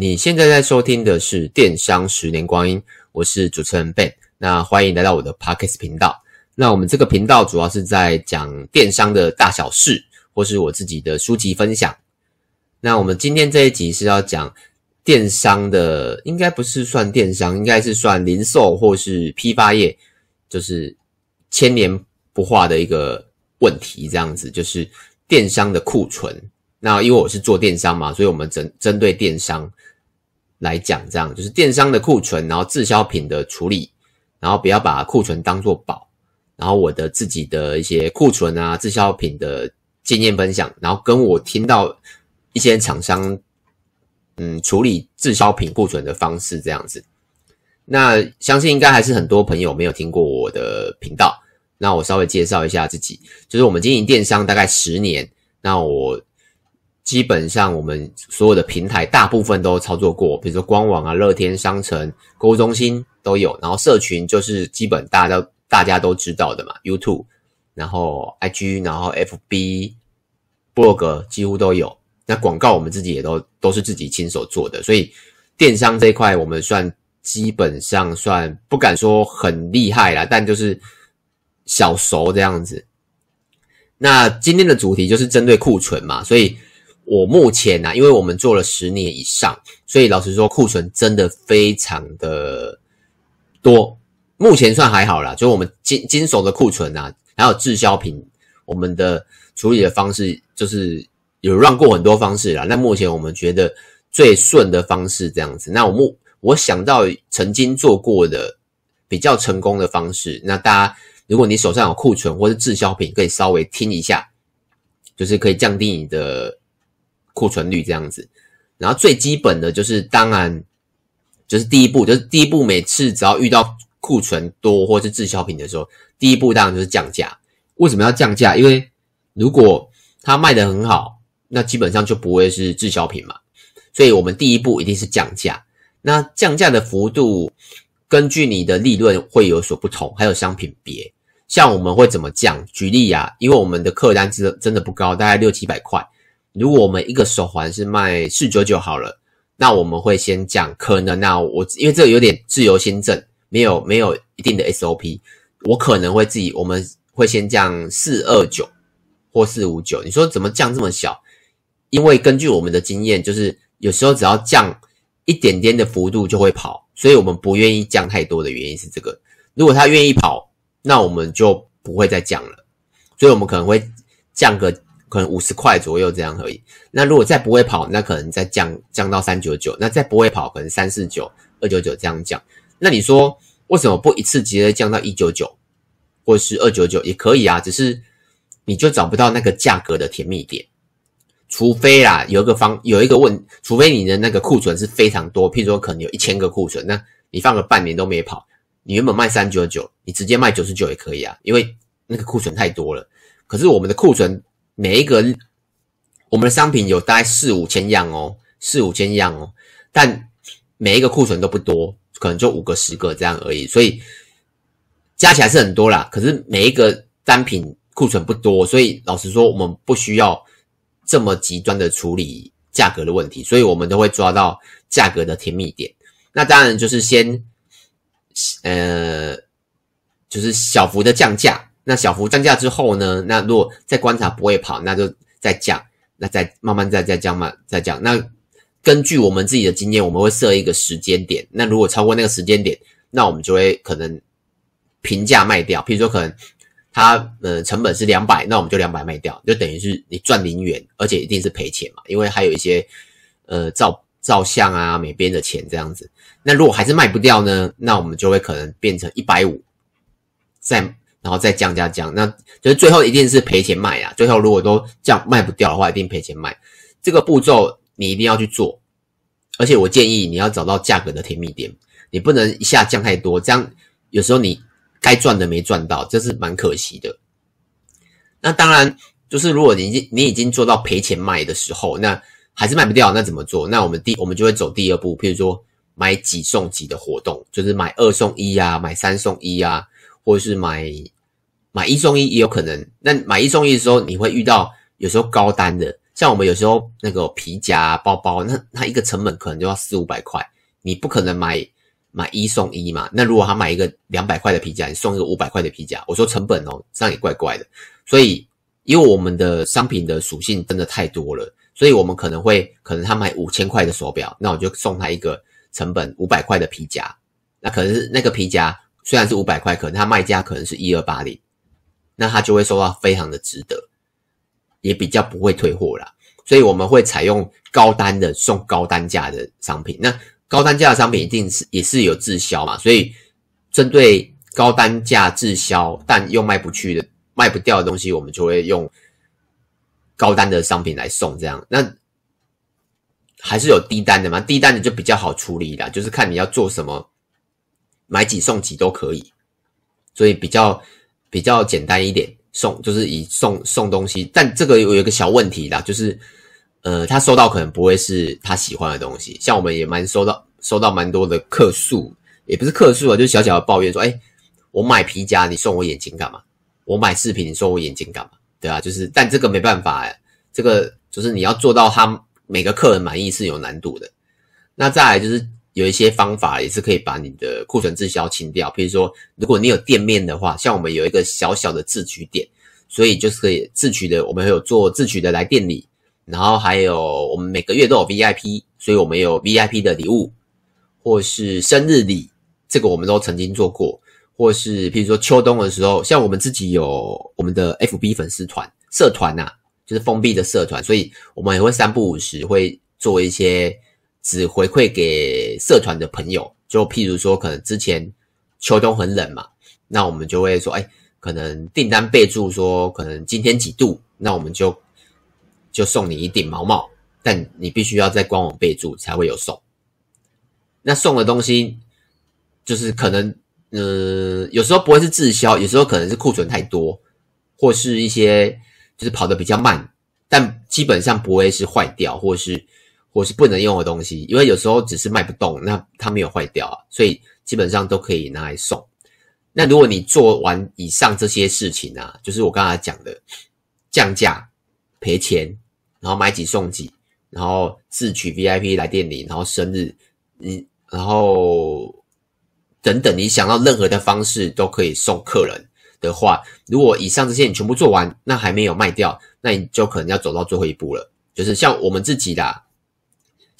你现在在收听的是《电商十年光阴》，我是主持人 Ben。那欢迎来到我的 Podcast 频道。那我们这个频道主要是在讲电商的大小事，或是我自己的书籍分享。那我们今天这一集是要讲电商的，应该不是算电商，应该是算零售或是批发业，就是千年不化的一个问题。这样子就是电商的库存。那因为我是做电商嘛，所以我们针针对电商。来讲，这样就是电商的库存，然后滞销品的处理，然后不要把库存当做宝，然后我的自己的一些库存啊、滞销品的经验分享，然后跟我听到一些厂商嗯处理滞销品库存的方式这样子。那相信应该还是很多朋友没有听过我的频道，那我稍微介绍一下自己，就是我们经营电商大概十年，那我。基本上我们所有的平台大部分都操作过，比如说官网啊、乐天商城、购物中心都有。然后社群就是基本大家都大家都知道的嘛，YouTube，然后 IG，然后 FB、Blog 几乎都有。那广告我们自己也都都是自己亲手做的，所以电商这一块我们算基本上算不敢说很厉害啦，但就是小熟这样子。那今天的主题就是针对库存嘛，所以。我目前啊，因为我们做了十年以上，所以老实说库存真的非常的多。目前算还好啦，就我们经经手的库存啊，还有滞销品，我们的处理的方式就是有让过很多方式啦。那目前我们觉得最顺的方式这样子。那我目我想到曾经做过的比较成功的方式，那大家如果你手上有库存或是滞销品，可以稍微听一下，就是可以降低你的。库存率这样子，然后最基本的就是，当然就是第一步，就是第一步，每次只要遇到库存多或是滞销品的时候，第一步当然就是降价。为什么要降价？因为如果它卖得很好，那基本上就不会是滞销品嘛。所以我们第一步一定是降价。那降价的幅度根据你的利润会有所不同，还有商品别。像我们会怎么降？举例啊，因为我们的客单真真的不高，大概六七百块。如果我们一个手环是卖四九九好了，那我们会先降，可能那，我因为这个有点自由心证，没有没有一定的 SOP，我可能会自己我们会先降四二九或四五九。你说怎么降这么小？因为根据我们的经验，就是有时候只要降一点点的幅度就会跑，所以我们不愿意降太多的原因是这个。如果他愿意跑，那我们就不会再降了，所以我们可能会降个。可能五十块左右这样而已。那如果再不会跑，那可能再降降到三九九。那再不会跑，可能三四九、二九九这样降。那你说为什么不一次直接降到一九九，或是二九九也可以啊？只是你就找不到那个价格的甜蜜点。除非啦，有一个方有一个问，除非你的那个库存是非常多，譬如说可能有一千个库存，那你放个半年都没跑，你原本卖三九九，你直接卖九十九也可以啊，因为那个库存太多了。可是我们的库存。每一个我们的商品有大概四五千样哦，四五千样哦，但每一个库存都不多，可能就五个十个这样而已，所以加起来是很多啦。可是每一个单品库存不多，所以老实说，我们不需要这么极端的处理价格的问题，所以我们都会抓到价格的甜蜜点。那当然就是先呃，就是小幅的降价。那小幅降价之后呢？那如果再观察不会跑，那就再降，那再慢慢再再降嘛，再降。那根据我们自己的经验，我们会设一个时间点。那如果超过那个时间点，那我们就会可能平价卖掉。譬如说，可能它呃成本是两百，那我们就两百卖掉，就等于是你赚零元，而且一定是赔钱嘛，因为还有一些呃照照相啊、美编的钱这样子。那如果还是卖不掉呢？那我们就会可能变成一百五，再。然后再降价降，那就是最后一定是赔钱卖啊！最后如果都降卖不掉的话，一定赔钱卖。这个步骤你一定要去做，而且我建议你要找到价格的甜蜜点，你不能一下降太多，这样有时候你该赚的没赚到，这是蛮可惜的。那当然，就是如果你已经你已经做到赔钱卖的时候，那还是卖不掉，那怎么做？那我们第我们就会走第二步，譬如说买几送几的活动，就是买二送一啊，买三送一啊。或是买买一送一也有可能，那买一送一的时候，你会遇到有时候高单的，像我们有时候那个皮夹、包包，那它一个成本可能就要四五百块，你不可能买买一送一嘛。那如果他买一个两百块的皮夹，你送一个五百块的皮夹，我说成本哦，这样也怪怪的。所以，因为我们的商品的属性真的太多了，所以我们可能会可能他买五千块的手表，那我就送他一个成本五百块的皮夹。那可能是那个皮夹虽然是五百块，可能他卖价可能是一二八零，那他就会收到非常的值得。也比较不会退货啦，所以我们会采用高单的送高单价的商品。那高单价的商品一定是也是有滞销嘛，所以针对高单价滞销但又卖不去的、卖不掉的东西，我们就会用高单的商品来送。这样，那还是有低单的嘛？低单的就比较好处理啦，就是看你要做什么，买几送几都可以，所以比较比较简单一点。送就是以送送东西，但这个有一个小问题啦，就是呃，他收到可能不会是他喜欢的东西。像我们也蛮收到收到蛮多的客诉，也不是客诉啊，就是小小的抱怨说，哎，我买皮夹你送我眼镜干嘛？我买饰品你送我眼镜干嘛？对啊，就是，但这个没办法，这个就是你要做到他每个客人满意是有难度的。那再来就是。有一些方法也是可以把你的库存滞销清掉，比如说，如果你有店面的话，像我们有一个小小的自取点，所以就是可以自取的，我们有做自取的来店里，然后还有我们每个月都有 VIP，所以我们有 VIP 的礼物，或是生日礼，这个我们都曾经做过，或是譬如说秋冬的时候，像我们自己有我们的 FB 粉丝团社团呐、就是封闭的社团，所以我们也会三不五时会做一些。只回馈给社团的朋友，就譬如说，可能之前秋冬很冷嘛，那我们就会说，哎，可能订单备注说，可能今天几度，那我们就就送你一顶毛帽，但你必须要在官网备注才会有送。那送的东西就是可能，嗯、呃，有时候不会是滞销，有时候可能是库存太多，或是一些就是跑得比较慢，但基本上不会是坏掉，或是。或是不能用的东西，因为有时候只是卖不动，那它没有坏掉啊，所以基本上都可以拿来送。那如果你做完以上这些事情啊，就是我刚才讲的降价、赔钱，然后买几送几，然后自取 VIP 来店里，然后生日，你然后等等，你想到任何的方式都可以送客人的话，如果以上这些你全部做完，那还没有卖掉，那你就可能要走到最后一步了，就是像我们自己的。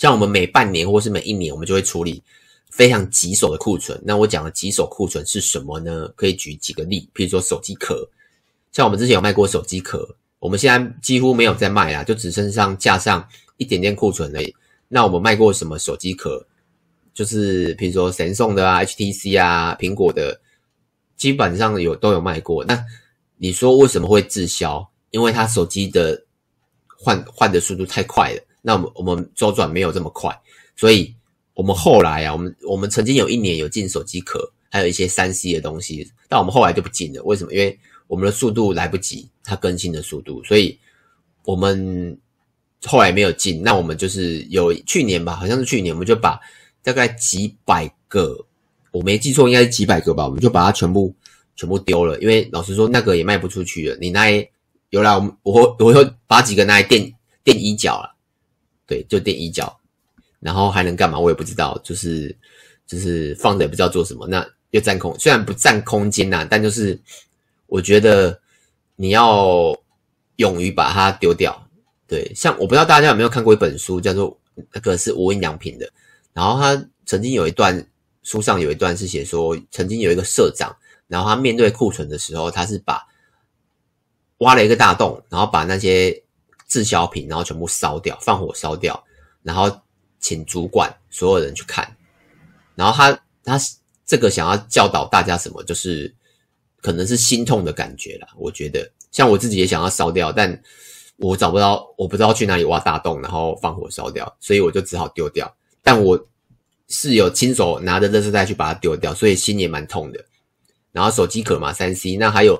像我们每半年或是每一年，我们就会处理非常棘手的库存。那我讲的棘手库存是什么呢？可以举几个例，譬如说手机壳，像我们之前有卖过手机壳，我们现在几乎没有在卖啦，就只剩上架上一点点库存而已。那我们卖过什么手机壳？就是譬如说神送的啊、HTC 啊、苹果的，基本上有都有卖过。那你说为什么会滞销？因为它手机的换换的速度太快了。那我们我们周转没有这么快，所以我们后来啊，我们我们曾经有一年有进手机壳，还有一些三 C 的东西，但我们后来就不进了。为什么？因为我们的速度来不及，它更新的速度，所以我们后来没有进。那我们就是有去年吧，好像是去年，我们就把大概几百个，我没记错，应该是几百个吧，我们就把它全部全部丢了。因为老实说，那个也卖不出去了。你那有来，我我我又把几个拿来垫垫衣角了。对，就垫衣角，然后还能干嘛？我也不知道，就是就是放着也不知道做什么。那又占空，虽然不占空间呐，但就是我觉得你要勇于把它丢掉。对，像我不知道大家有没有看过一本书，叫做那个是无印良品的。然后他曾经有一段书上有一段是写说，曾经有一个社长，然后他面对库存的时候，他是把挖了一个大洞，然后把那些。滞销品，然后全部烧掉，放火烧掉，然后请主管所有人去看，然后他他这个想要教导大家什么，就是可能是心痛的感觉啦。我觉得像我自己也想要烧掉，但我找不到，我不知道去哪里挖大洞，然后放火烧掉，所以我就只好丢掉。但我是有亲手拿着垃圾袋去把它丢掉，所以心也蛮痛的。然后手机壳嘛，三 C，那还有。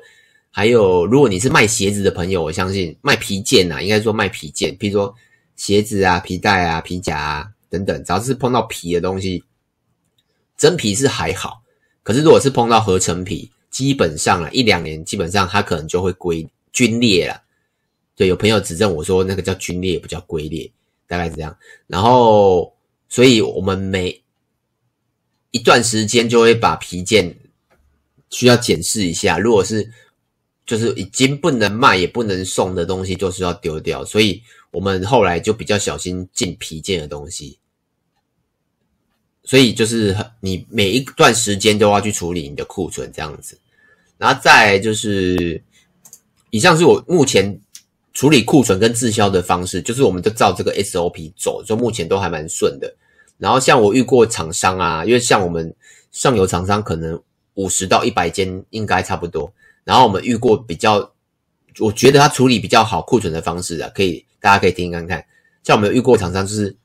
还有，如果你是卖鞋子的朋友，我相信卖皮件呐、啊，应该说卖皮件，比如说鞋子啊、皮带啊、皮夹啊等等，只要是碰到皮的东西，真皮是还好，可是如果是碰到合成皮，基本上啊一两年，基本上它可能就会龟龟裂了。对，有朋友指正我说那个叫龟裂，不叫龟裂，大概是这样。然后，所以我们每一段时间就会把皮件需要检视一下，如果是就是已经不能卖也不能送的东西，就是要丢掉。所以我们后来就比较小心进皮件的东西。所以就是你每一段时间都要去处理你的库存这样子，然后再就是，以上是我目前处理库存跟滞销的方式，就是我们就照这个 SOP 走，就目前都还蛮顺的。然后像我遇过厂商啊，因为像我们上游厂商可能五十到一百间应该差不多，然后我们遇过比较，我觉得他处理比较好库存的方式啊，可以大家可以听听看看，像我们遇过厂商就是。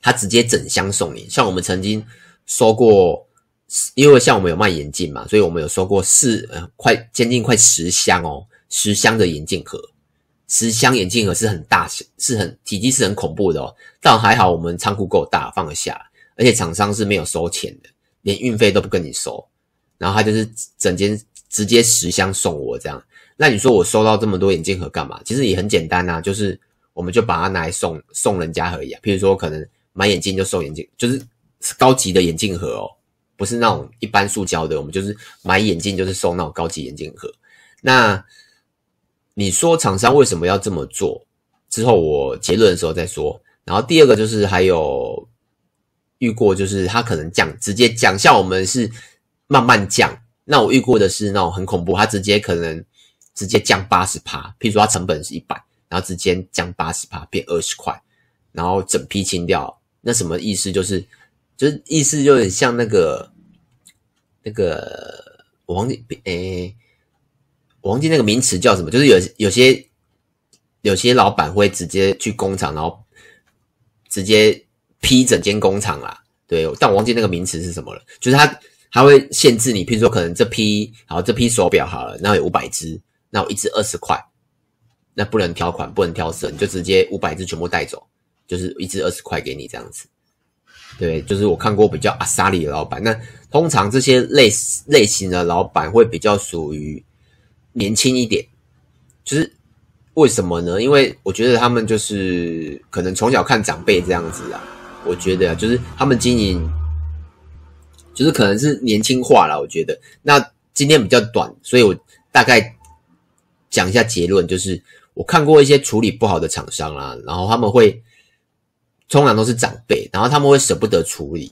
他直接整箱送你，像我们曾经收过，因为像我们有卖眼镜嘛，所以我们有收过四呃快将近快十箱哦，十箱的眼镜盒，十箱眼镜盒是很大，是很体积是很恐怖的哦。但还好我们仓库够大，放得下，而且厂商是没有收钱的，连运费都不跟你收，然后他就是整间直接十箱送我这样。那你说我收到这么多眼镜盒干嘛？其实也很简单啊，就是我们就把它拿来送送人家而已啊，譬如说可能。买眼镜就送眼镜，就是高级的眼镜盒哦，不是那种一般塑胶的。我们就是买眼镜就是送那种高级眼镜盒。那你说厂商为什么要这么做？之后我结论的时候再说。然后第二个就是还有遇过，就是他可能降，直接降，像我们是慢慢降。那我遇过的是那种很恐怖，他直接可能直接降八十趴，譬如说他成本是一百，然后直接降八十趴变二十块，然后整批清掉。那什么意思？就是，就是意思就很像那个，那个我忘记，诶、欸，我忘记那个名词叫什么？就是有有些有些老板会直接去工厂，然后直接批整间工厂啦。对，但我忘记那个名词是什么了。就是他他会限制你，譬如说可能这批好，这批手表好了，然后有五百只，那我一只二十块，那不能挑款，不能挑色，你就直接五百只全部带走。就是一支二十块给你这样子，对，就是我看过比较阿萨里的老板。那通常这些类类型的老板会比较属于年轻一点，就是为什么呢？因为我觉得他们就是可能从小看长辈这样子啊，我觉得就是他们经营，就是可能是年轻化了。我觉得那今天比较短，所以我大概讲一下结论，就是我看过一些处理不好的厂商啦，然后他们会。通常都是长辈，然后他们会舍不得处理，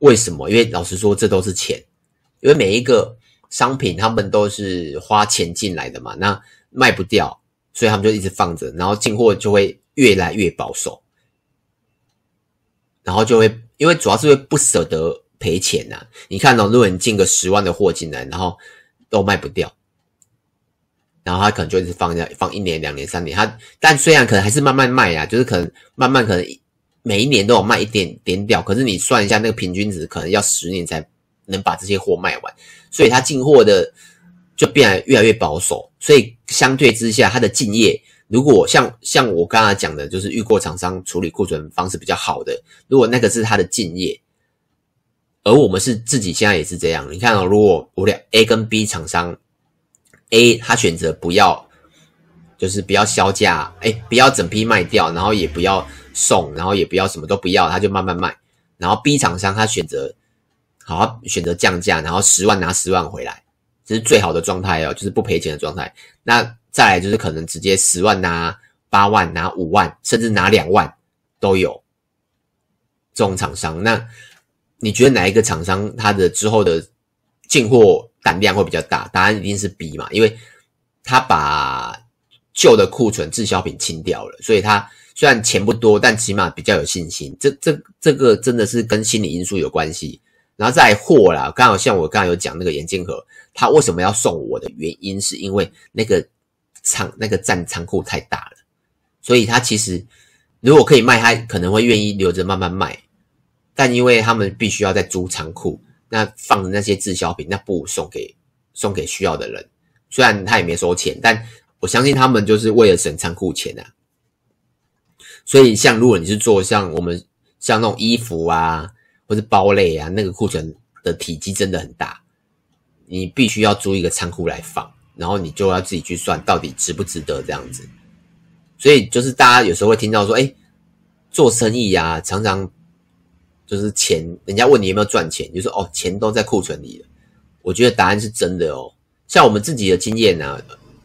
为什么？因为老实说，这都是钱，因为每一个商品他们都是花钱进来的嘛，那卖不掉，所以他们就一直放着，然后进货就会越来越保守，然后就会因为主要是会不舍得赔钱呐、你看哦，如果你进个十万的货进来，然后都卖不掉，然后他可能就是放在放一年、两年、三年，他但虽然可能还是慢慢卖啊，就是可能慢慢可能。每一年都有卖一点点掉，可是你算一下那个平均值，可能要十年才能把这些货卖完，所以他进货的就变得越来越保守。所以相对之下，他的敬业，如果像像我刚才讲的，就是遇过厂商处理库存方式比较好的，如果那个是他的敬业，而我们是自己现在也是这样。你看哦，如果我俩 A 跟 B 厂商，A 他选择不要，就是不要销价，哎，不要整批卖掉，然后也不要。送，然后也不要什么都不要，他就慢慢卖。然后 B 厂商他选择，好选择降价，然后十万拿十万回来，这是最好的状态哦，就是不赔钱的状态。那再来就是可能直接十万拿八万，拿五万，甚至拿两万都有这种厂商。那你觉得哪一个厂商他的之后的进货胆量会比较大？答案一定是 B 嘛，因为他把旧的库存滞销品清掉了，所以他。虽然钱不多，但起码比较有信心。这、这、这个真的是跟心理因素有关系。然后再货啦，刚好像我刚才有讲那个眼镜盒，他为什么要送我的原因，是因为那个仓那个站仓库太大了，所以他其实如果可以卖，他可能会愿意留着慢慢卖。但因为他们必须要在租仓库，那放的那些滞销品，那不如送给送给需要的人。虽然他也没收钱，但我相信他们就是为了省仓库钱啊。所以，像如果你是做像我们像那种衣服啊，或是包类啊，那个库存的体积真的很大，你必须要租一个仓库来放，然后你就要自己去算到底值不值得这样子。所以就是大家有时候会听到说，哎，做生意呀，常常就是钱，人家问你有没有赚钱，就说哦，钱都在库存里了。我觉得答案是真的哦。像我们自己的经验啊，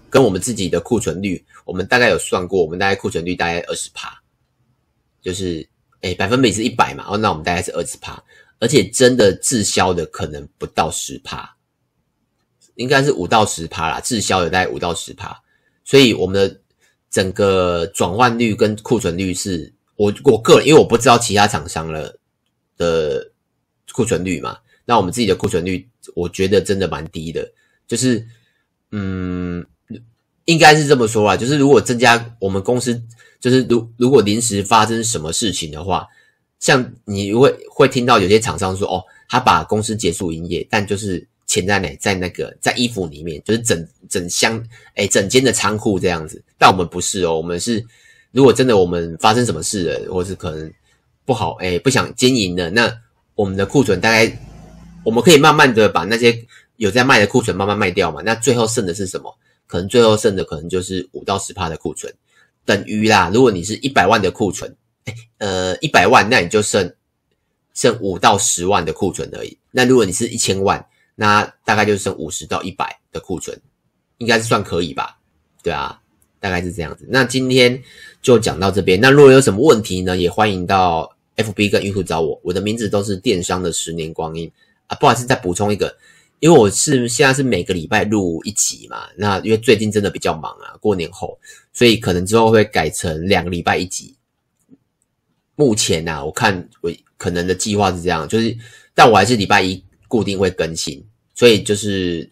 跟我们自己的库存率，我们大概有算过，我们大概库存率大概二十趴，就是诶百分比是一百嘛，哦，那我们大概是二十趴，而且真的滞销的可能不到十趴，应该是五到十趴啦，滞销的大概五到十趴，所以我们的整个转换率跟库存率是，我我个人因为我不知道其他厂商了的库存率嘛，那我们自己的库存率，我觉得真的蛮低的，就是嗯。应该是这么说啦，就是如果增加我们公司，就是如如果临时发生什么事情的话，像你会会听到有些厂商说，哦，他把公司结束营业，但就是钱在哪，在那个在衣服里面，就是整整箱，诶整间的仓库这样子。但我们不是哦，我们是如果真的我们发生什么事了，或是可能不好，诶不想经营了，那我们的库存大概我们可以慢慢的把那些有在卖的库存慢慢卖掉嘛，那最后剩的是什么？可能最后剩的可能就是五到十帕的库存，等于啦。如果你是一百万的库存，诶呃，一百万，那你就剩剩五到十万的库存而已。那如果你是一千万，那大概就剩五十到一百的库存，应该是算可以吧？对啊，大概是这样子。那今天就讲到这边。那如果有什么问题呢，也欢迎到 FB 跟 YouTube 找我。我的名字都是电商的十年光阴啊。不好意思，再补充一个。因为我是现在是每个礼拜录一集嘛，那因为最近真的比较忙啊，过年后，所以可能之后会改成两个礼拜一集。目前啊，我看我可能的计划是这样，就是但我还是礼拜一固定会更新，所以就是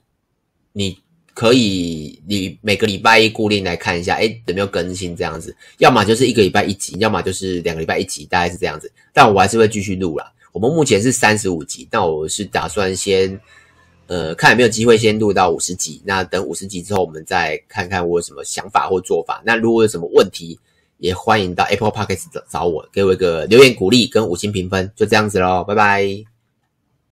你可以你每个礼拜一固定来看一下，诶有没有更新这样子，要么就是一个礼拜一集，要么就是两个礼拜一集，大概是这样子。但我还是会继续录啦。我们目前是三十五集，但我是打算先。呃，看有没有机会先录到五十集，那等五十集之后，我们再看看我有什么想法或做法。那如果有什么问题，也欢迎到 Apple Podcast 找我，给我一个留言鼓励跟五星评分，就这样子喽，拜拜。